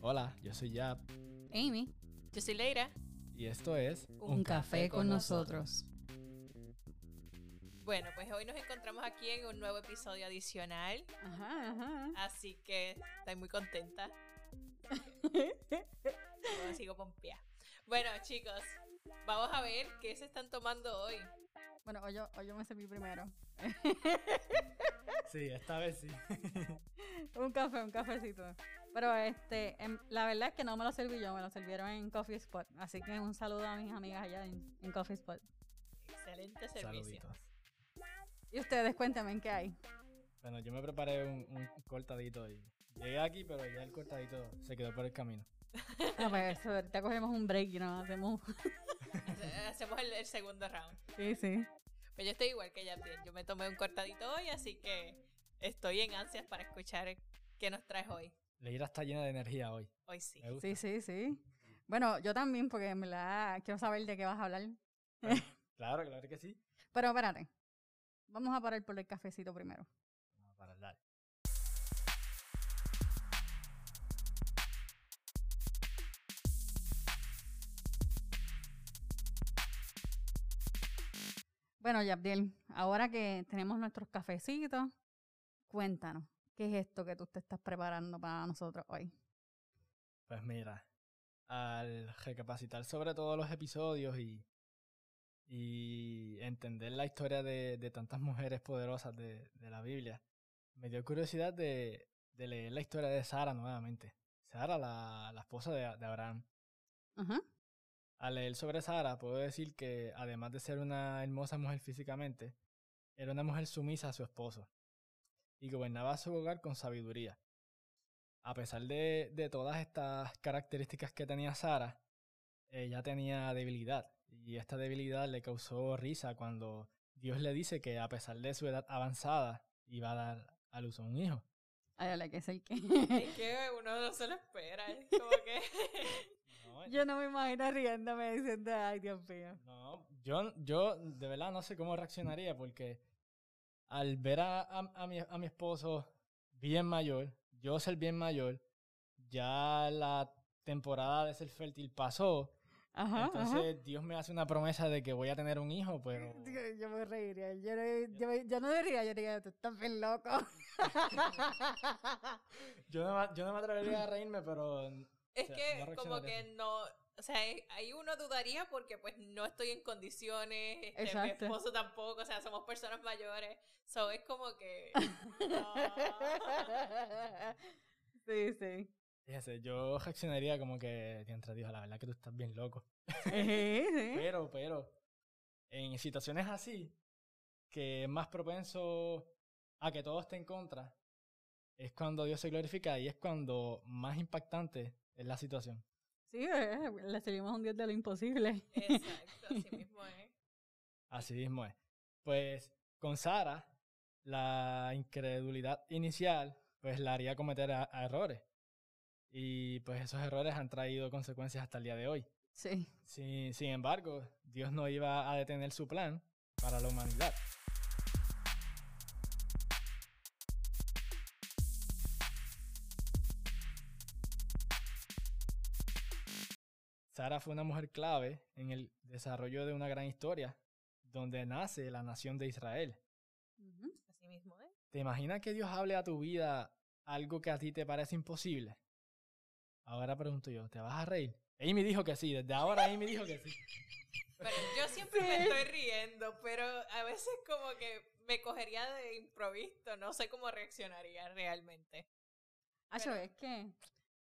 Hola, yo soy Yap Amy. Yo soy Leira. y esto es Un, café, con nosotros. Bueno, pues hoy nos encontramos aquí en un nuevo episodio adicional, Ajá, ajá. así que estoy muy contenta. Yo sigo pompea. Bueno, chicos, vamos a ver qué se están tomando hoy. Bueno, hoy yo, hoy yo me serví primero. Sí, esta vez sí. un café, un cafecito. Pero este, em, la verdad es que no me lo serví yo, me lo sirvieron en Coffee Spot. Así que un saludo a mis amigas allá en, en Coffee Spot. Excelente servicio. Saluditos. Y ustedes, cuéntame en qué hay. Bueno, yo me preparé un, un cortadito y llegué aquí, pero ya el cortadito se quedó por el camino. A ver, eso, ahorita cogemos un break y nos hacemos. Hacemos el, el segundo round. sí, sí. Pues yo estoy igual que ella. Yo me tomé un cortadito hoy, así que estoy en ansias para escuchar qué nos traes hoy. Leira está llena de energía hoy. Hoy sí. Me gusta. Sí, sí, sí. Bueno, yo también, porque en verdad quiero saber de qué vas a hablar. Claro, claro que sí. Pero espérate. Vamos a parar por el cafecito primero. Vamos a parar, dale. Bueno, Yabdiel, ahora que tenemos nuestros cafecitos, cuéntanos, ¿qué es esto que tú te estás preparando para nosotros hoy? Pues mira, al recapacitar sobre todos los episodios y, y entender la historia de, de tantas mujeres poderosas de, de la Biblia, me dio curiosidad de, de leer la historia de Sara nuevamente. Sara, la, la esposa de, de Abraham. Ajá. Al leer sobre Sara, puedo decir que además de ser una hermosa mujer físicamente, era una mujer sumisa a su esposo y gobernaba su hogar con sabiduría. A pesar de, de todas estas características que tenía Sara, ella tenía debilidad y esta debilidad le causó risa cuando Dios le dice que a pesar de su edad avanzada iba a dar a luz a un hijo. Ay, ala, que es el que. Es que uno no se lo espera. Es como que. No, Yo no me imagino riéndome diciendo, ay, Dios mío. No, yo, yo de verdad no sé cómo reaccionaría porque al ver a, a- a mi, a mi esposo bien mayor, yo ser bien mayor, ya la temporada de ser fértil pasó, Ajá. entonces Dios me hace una promesa de que voy a tener un hijo, pero ajá. Yo me reiría. Yo, no- yo, me- yo no diría, yo diría, tú estás bien loco. yo no, me- yo no me atrevería a reírme, pero Es O sea, que no como que no, o sea, eh, ahí uno dudaría porque pues no estoy en condiciones, este, mi Exacto. esposo tampoco, o sea, somos personas mayores, so es como que no. sí, sí. fíjese, yo reaccionaría como que, entre Dios, la verdad que tú estás bien loco. Sí, sí. Pero, pero, en situaciones así, que es más propenso a que todo esté en contra, es cuando Dios se glorifica y es cuando más impactante es la situación. Sí, eh, le servimos un Dios de lo imposible. Exacto, así mismo es. Así mismo es. Pues con Sara, la incredulidad inicial, pues la haría cometer a- a errores. Y pues esos errores han traído consecuencias hasta el día de hoy. Sí. Sin, sin embargo, Dios no iba a detener su plan para la humanidad. Sara fue una mujer clave en el desarrollo de una gran historia, donde nace la nación de Israel. Así mismo. ¿Te imaginas que Dios hable a tu vida algo que a ti te parece imposible? Ahora pregunto yo, ¿te vas a reír? Amy dijo que sí, desde ahora Amy dijo que sí. Pero yo siempre me estoy riendo, pero a veces como que me cogería de improviso, no sé cómo reaccionaría realmente. Acho, Pero- es que,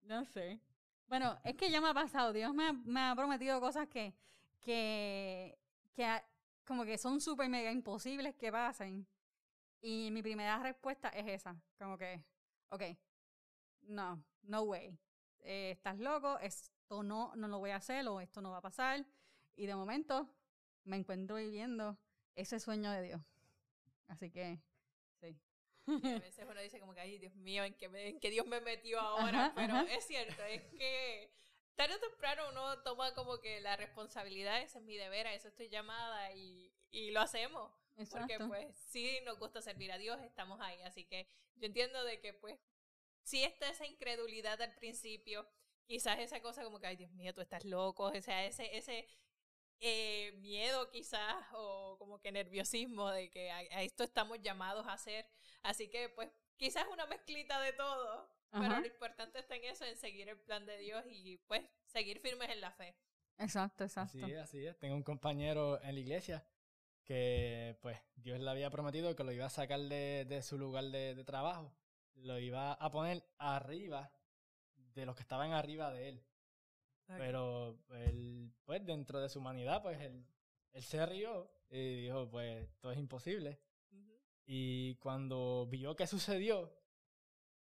no sé. Bueno, es que ya me ha pasado. Dios me ha, me ha prometido cosas que, que, que como que son súper mega imposibles que pasen. Y mi primera respuesta es esa. Como que, ok, no, no way. Eh, estás loco, esto no, no lo voy a hacer o esto no va a pasar. Y de momento me encuentro viviendo ese sueño de Dios. Así que. Y a veces uno dice como que, ay, Dios mío, ¿en qué, me- en qué Dios me metió ahora? Ajá, Pero ajá. es cierto, es que tarde o temprano uno toma como que la responsabilidad, ese es mi deber, a eso estoy llamada y, y lo hacemos. Porque Exacto. pues sí nos gusta servir a Dios, estamos ahí. Así que yo entiendo de que pues sí está esa incredulidad al principio, quizás esa cosa como que, ay Dios mío, tú estás loco, o sea, ese, ese eh, miedo quizás o como que nerviosismo de que a, a, esto estamos llamados a hacer. Así que pues quizás una mezclita de todo, pero lo importante está en eso, en seguir el plan de Dios y pues seguir firmes en la fe. Exacto, exacto. Así es, así es. Tengo un compañero en la iglesia que, pues, Dios le había prometido que lo iba a sacar de, de su lugar de, de trabajo. Lo iba a poner arriba de los que estaban arriba de él. Pero él, pues, dentro de su humanidad, pues, él, él se rió y dijo, pues, todo es imposible. Y cuando vio que sucedió,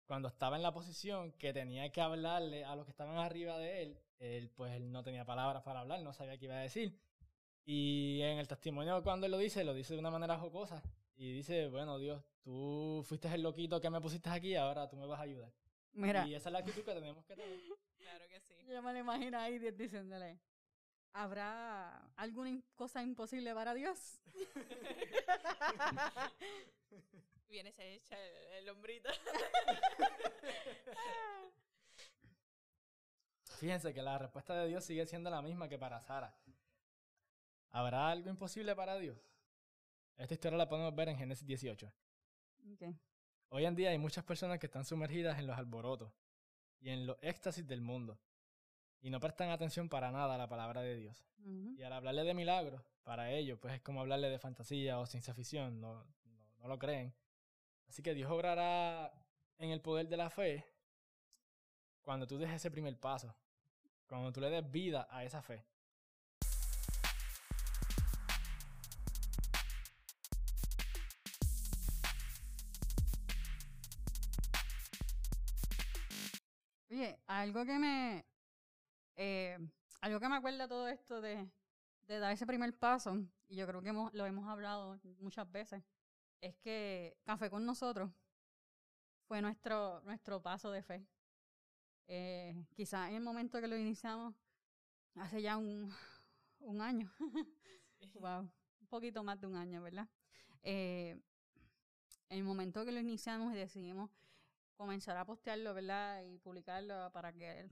cuando estaba en la posición que tenía que hablarle a los que estaban arriba de él, él pues él no tenía palabras para hablar, no sabía qué iba a decir. Y en el testimonio cuando él lo dice, lo dice de una manera jocosa. Y dice, bueno, Dios, tú fuiste el loquito que me pusiste aquí, ahora tú me vas a ayudar. Mira, Y esa es la actitud que tenemos que tener. Claro que sí. yo me lo imagino ahí diciéndole, ¿habrá alguna cosa imposible para Dios? Viene se echa el, el hombrito. Fíjense que la respuesta de Dios sigue siendo la misma que para Sara. ¿Habrá algo imposible para Dios? Esta historia la podemos ver en Génesis 18. Ok. Hoy en día hay muchas personas que están sumergidas en los alborotos y en los éxtasis del mundo y no prestan atención para nada a la palabra de Dios. Y al hablarle de milagros, para ellos, pues es como hablarle de fantasía o ciencia ficción, no, no, no lo creen. Así que Dios obrará en el poder de la fe cuando tú des ese primer paso, cuando tú le des vida a esa fe. Oye, algo que me. Eh, algo que me acuerda todo esto de, de dar ese primer paso, y yo creo que hemos- lo hemos hablado muchas veces, es que Café con nosotros fue nuestro, nuestro paso de fe. Eh, quizás en el momento que lo iniciamos, hace ya un, un año, wow, un poquito más de un año, ¿verdad? Eh, en el momento que lo iniciamos y decidimos comenzar a postearlo, ¿verdad? Y publicarlo para que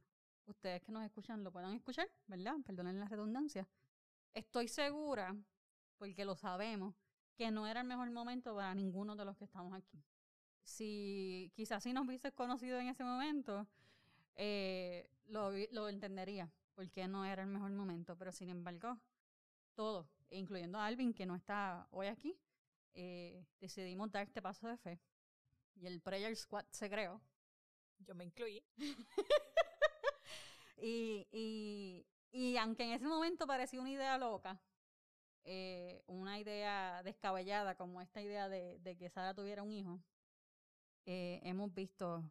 ustedes que nos escuchan lo puedan escuchar, ¿verdad? Perdonen la redundancia. Estoy segura, porque lo sabemos, que no era el mejor momento para ninguno de los que estamos aquí. Si quizás si nos hubieses conocido en ese momento, eh, lo, lo entendería, porque no era el mejor momento. Pero sin embargo, todos, incluyendo a Alvin, que no está hoy aquí, eh, decidimos dar este paso de fe. Y el Prayer Squad se creó. Yo me incluí. Y, y, y aunque en ese momento parecía una idea loca, eh, una idea descabellada como esta idea de, de que Sara tuviera un hijo, eh, hemos visto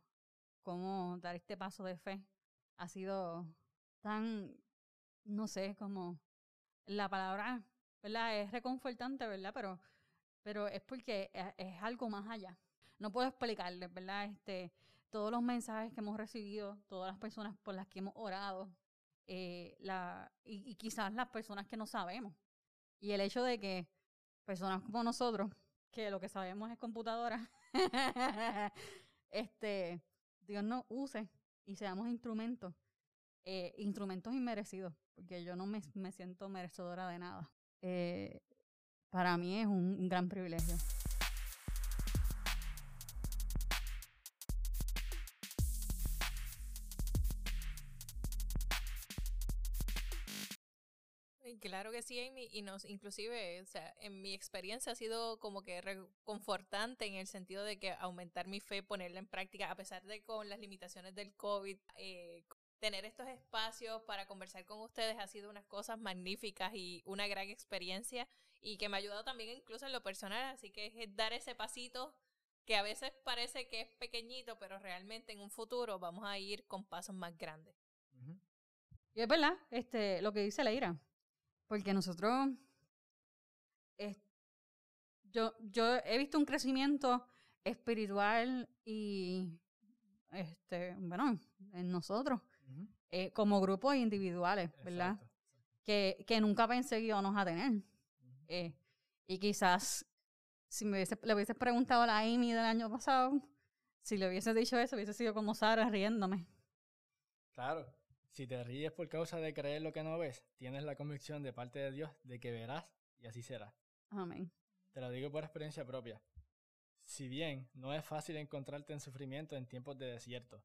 cómo dar este paso de fe ha sido tan, no sé, como la palabra, ¿verdad? Es reconfortante, ¿verdad? Pero, pero es porque es, es algo más allá. No puedo explicarles, ¿verdad? Este, todos los mensajes que hemos recibido, todas las personas por las que hemos orado, eh, la, y, y quizás las personas que no sabemos. Y el hecho de que personas como nosotros, que lo que sabemos es computadora, este, Dios nos use y seamos instrumentos, eh, instrumentos inmerecidos, porque yo no me, me siento merecedora de nada. Eh, para mí es un- un gran privilegio. Claro que sí, Amy, y nos, inclusive, o sea, en mi experiencia ha sido como que reconfortante en el sentido de que aumentar mi fe, ponerla en práctica, a pesar de con las limitaciones del COVID, eh, tener estos espacios para conversar con ustedes ha sido unas cosas magníficas y una gran experiencia y que me ha ayudado también incluso en lo personal, así que es dar ese pasito que a veces parece que es pequeñito, pero realmente en un futuro vamos a ir con pasos más grandes. Ujú. Y es verdad, este, lo que dice Leira. Porque nosotros, es- yo, yo he visto un crecimiento espiritual y, este, bueno, en nosotros, eh, como grupos individuales, ¿verdad? Exacto. Que, que nunca pensé que íbamos a tener. Eh, y quizás, si me hubiese, le hubieses preguntado a la Amy del año pasado, si le hubiese dicho eso, hubiese sido como Sara riéndome. Claro. Si te ríes por causa de creer lo que no ves, tienes la convicción de parte de Dios de que verás y así será. Amén. Te lo digo por experiencia propia. Si bien no es fácil encontrarte en sufrimiento en tiempos de desierto,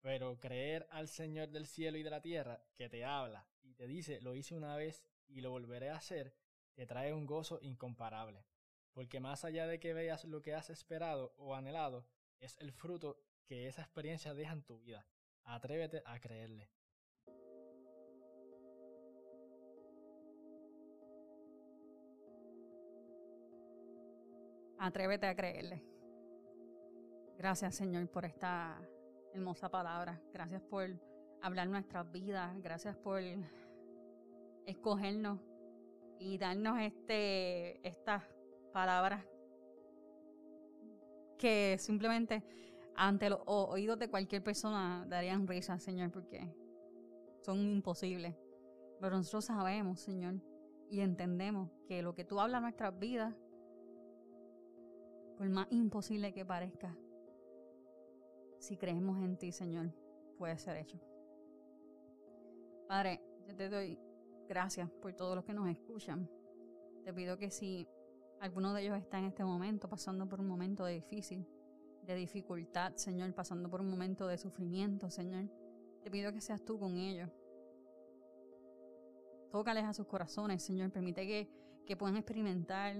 pero creer al Señor del cielo y de la tierra que te habla y te dice lo hice una vez y lo volveré a hacer, te trae un gozo incomparable. Porque más allá de que veas lo que has esperado o anhelado, es el fruto que esa experiencia deja en tu vida. Atrévete a creerle. Atrévete a creerle. Gracias, Señor, por esta hermosa palabra. Gracias por hablar nuestras vidas. Gracias por escogernos y darnos este, estas palabras que simplemente ante los oídos de cualquier persona darían risa, Señor, porque son imposibles. Pero nosotros sabemos, Señor, y entendemos que lo que tú hablas en nuestras vidas, por más imposible que parezca, si creemos en ti, Señor, puede ser hecho. Padre, yo te doy gracias por todos los que nos escuchan. Te pido que si alguno de ellos está en este momento pasando por un momento difícil, de dificultad, Señor, pasando por un momento de sufrimiento, Señor, te pido que seas tú con ellos. Tócales a sus corazones, Señor. Permite que, que puedan experimentar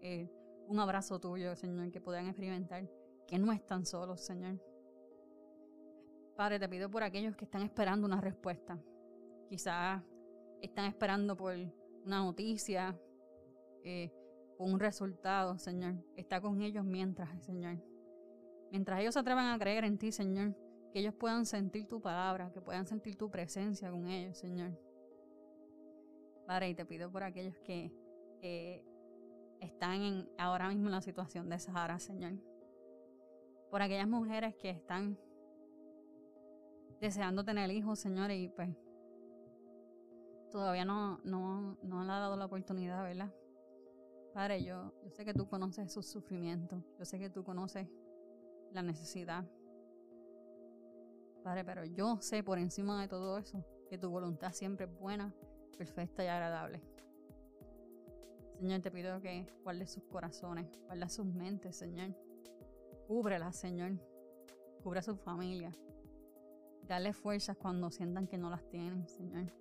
eh, un abrazo tuyo, Señor, que puedan experimentar que no están solos, Señor. Padre, te pido por aquellos que están esperando una respuesta. Quizás están esperando por una noticia, eh, un resultado, Señor. Está con ellos mientras, Señor. Mientras ellos se atrevan a creer en ti, Señor, que ellos puedan sentir tu palabra, que puedan sentir tu presencia con ellos, Señor. Padre, y te pido por aquellos que, están en, ahora mismo en la situación de Sahara, Señor. Por aquellas mujeres que están deseando tener hijos, Señor, y pues todavía no, no, no le ha dado la oportunidad, ¿verdad? Padre, yo, yo sé que tú conoces sus sufrimientos, yo sé que tú conoces la necesidad. Padre, pero yo sé por encima de todo eso que tu voluntad siempre es buena, perfecta y agradable. Señor, te pido que guardes sus corazones, guarda sus mentes, Señor. Cúbrelas, Señor. Cubre a su familia. Dale fuerzas cuando sientan que no las tienen, Señor.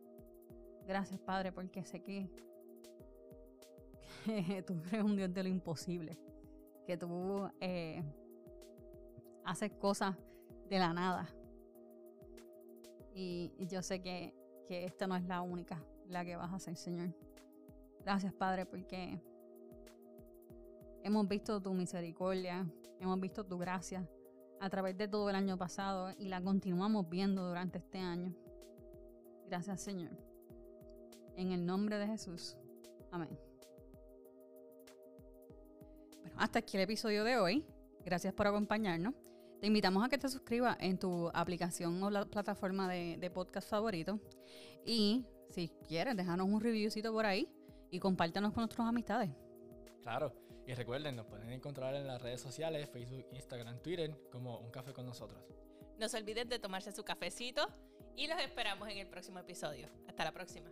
Gracias, Padre, porque sé que tú eres un Dios de lo imposible, que tú eh, haces cosas de la nada. Y, yo sé que, que esta no es la única la que vas a hacer, Señor. Gracias, Padre, porque hemos visto tu misericordia, hemos visto tu gracia a través de todo el año pasado y la continuamos viendo durante este año. Gracias, Señor. En el nombre de Jesús. Amén hasta aquí el episodio de hoy. Gracias por acompañarnos. Te invitamos a que te suscribas en tu aplicación o la plataforma de, podcast favorito. Y si quieres, déjanos un reviewcito por ahí y compártanos con nuestras amistades. Claro, y recuerden, nos pueden encontrar en las redes sociales, Facebook, Instagram, Twitter, como Un Café con nosotros. No se olviden de tomarse su cafecito y los esperamos en el próximo episodio. Hasta la próxima.